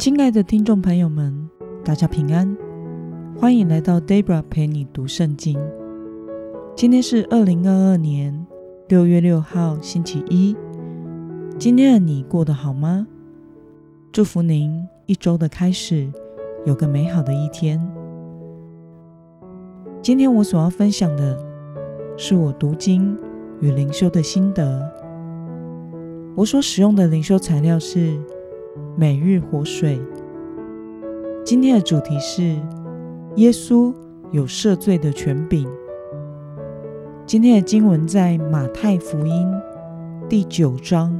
亲爱的听众朋友们，大家平安，欢迎来到 Debra 陪你读圣经。今天是二零二二年六月六号，星期一。今天的你过得好吗？祝福您一周的开始有个美好的一天。今天我所要分享的是我读经与灵修的心得。我所使用的灵修材料是每日活水。今天的主题是耶稣有赦罪的权柄。今天的经文在马太福音第九章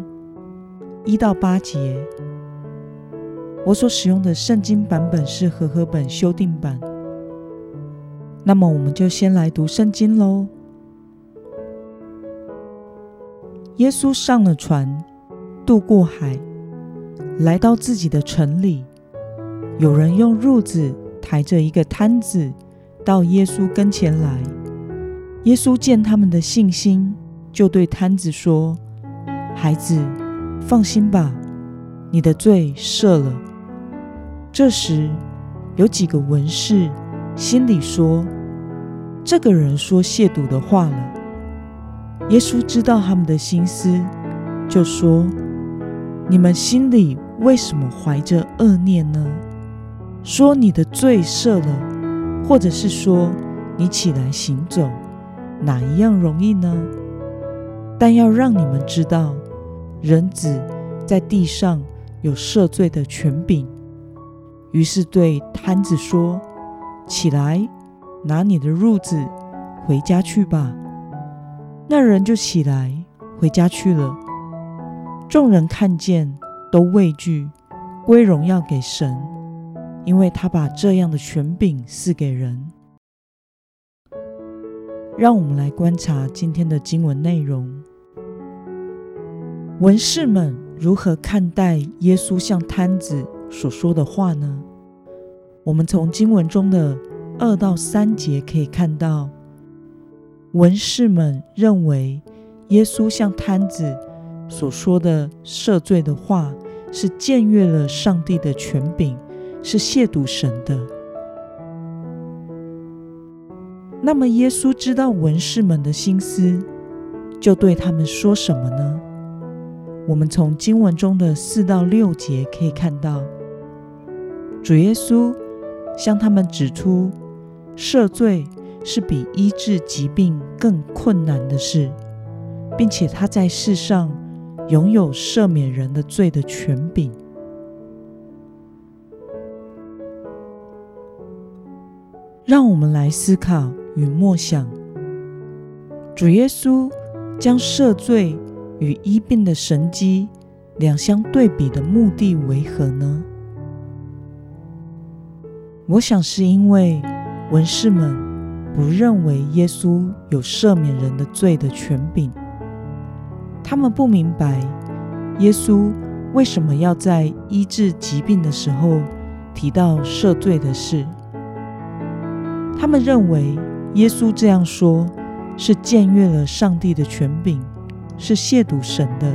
一到八节。我所使用的圣经版本是和合本修订版。那么，我们就先来读圣经喽。耶稣上了船，渡过海，来到自己的城里。有人用褥子抬着一个瘫子到耶稣跟前来。耶稣见他们的信心，就对瘫子说：“孩子，放心吧，你的罪赦了。”这时，有几个文士心里说：“这个人说亵渎的话了。”耶稣知道他们的心思，就说：“你们心里为什么怀着恶念呢？说你的罪赦了，或者是说你起来行走，哪一样容易呢？但要让你们知道，人子在地上有赦罪的权柄。”于是对瘫子说：“起来，拿你的褥子回家去吧。”那人就起来，回家去了。众人看见，都畏惧，归荣耀给神，因为他把这样的权柄赐给人。让我们来观察今天的经文内容。文士们如何看待耶稣向瘫子所说的话呢？我们从经文中的二到三节可以看到。文士们认为，耶稣向瘫子所说的赦罪的话是僭越了上帝的权柄，是亵渎神的。那么，耶稣知道文士们的心思，就对他们说什么呢？我们从经文中的四到六节可以看到，主耶稣向他们指出赦罪。是比医治疾病更困难的事，并且他在世上拥有赦免人的罪的权柄。让我们来思考与默想：主耶稣将赦罪与医病的神迹两相对比的目的为何呢？我想是因为文士们。不认为耶稣有赦免人的罪的权柄，他们不明白耶稣为什么要在医治疾病的时候提到赦罪的事。他们认为耶稣这样说是僭越了上帝的权柄，是亵渎神的。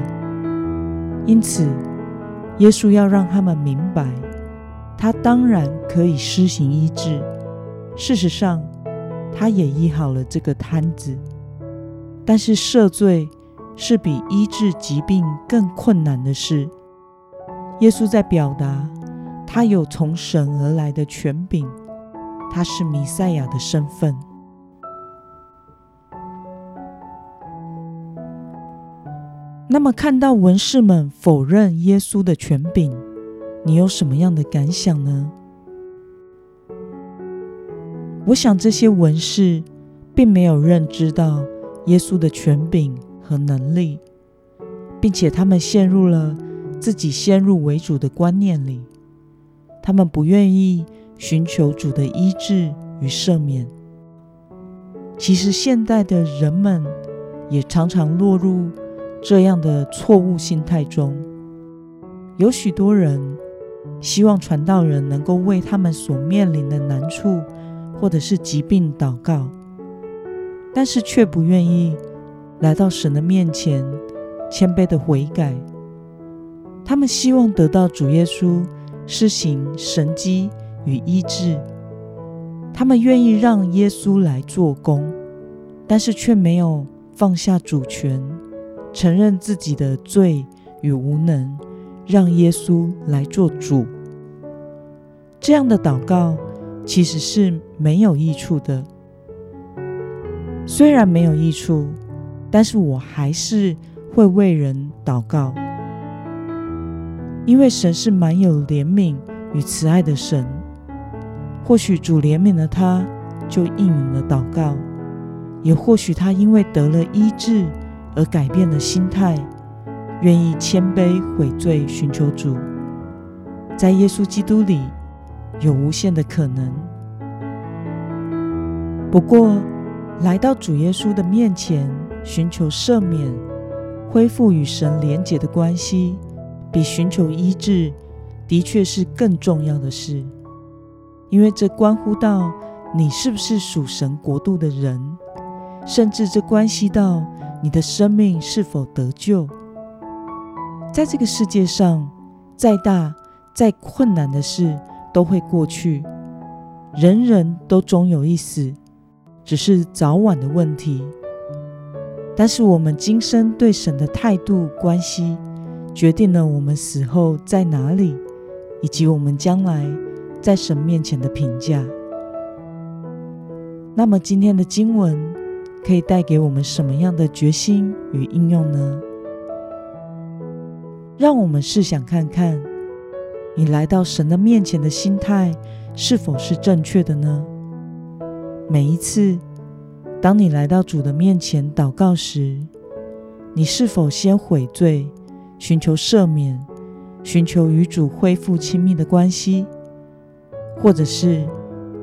因此，耶稣要让他们明白，他当然可以施行医治。事实上，他也医好了这个瘫子，但是赦罪是比医治疾病更困难的事。耶稣在表达他有从神而来的权柄，他是弥赛亚的身份。那么，看到文士们否认耶稣的权柄，你有什么样的感想呢？我想这些文士并没有认知到耶稣的权柄和能力，并且他们陷入了自己先入为主的观念里，他们不愿意寻求主的医治与赦免。其实现代的人们也常常落入这样的错误心态中，有许多人希望传道人能够为他们所面临的难处。或者是疾病祷告，但是却不愿意来到神的面前，谦卑的悔改。他们希望得到主耶稣施行神迹与医治。他们愿意让耶稣来做工，但是却没有放下主权，承认自己的罪与无能，让耶稣来做主。这样的祷告其实是没有益处的。虽然没有益处，但是我还是会为人祷告，因为神是满有怜悯与慈爱的神。或许主怜悯了他，就应允了祷告；也或许他因为得了医治而改变了心态，愿意谦卑悔罪，寻求主。在耶稣基督里有无限的可能。不过，来到主耶稣的面前，寻求赦免、恢复与神连结的关系，比寻求医治的确是更重要的事。因为这关乎到你是不是属神国度的人，甚至这关系到你的生命是否得救。在这个世界上，再大再困难的事都会过去，人人都终有一死，只是早晚的问题。但是我们今生对神的态度关系，决定了我们死后在哪里，以及我们将来。在神面前的评价。那么今天的经文可以带给我们什么样的决心与应用呢？让我们试想看看，你来到神的面前的心态是否是正确的呢？每一次当你来到主的面前祷告时，你是否先悔罪，寻求赦免，寻求与主恢复亲密的关系？或者是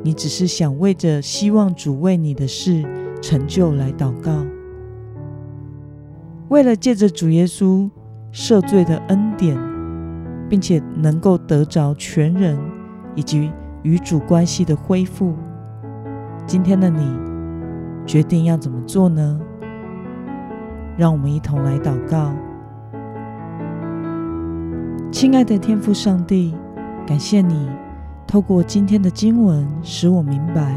你只是想为着希望主为你的事成就来祷告，为了借着主耶稣赦罪的恩典，并且能够得着全人以及与主关系的恢复。今天的你决定要怎么做呢？让我们一同来祷告。亲爱的天父上帝，感谢你。透过今天的经文，使我明白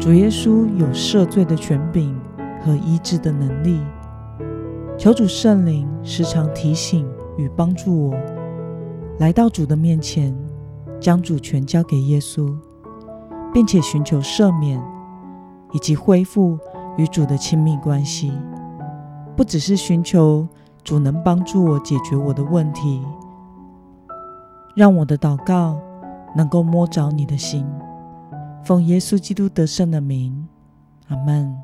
主耶稣有赦罪的权柄和医治的能力。求主圣灵时常提醒与帮助我，来到主的面前，将主权交给耶稣，并且寻求赦免以及恢复与主的亲密关系。不只是寻求主能帮助我解决我的问题，让我的祷告。能够摸着你的心，奉耶稣基督得胜的名，阿门。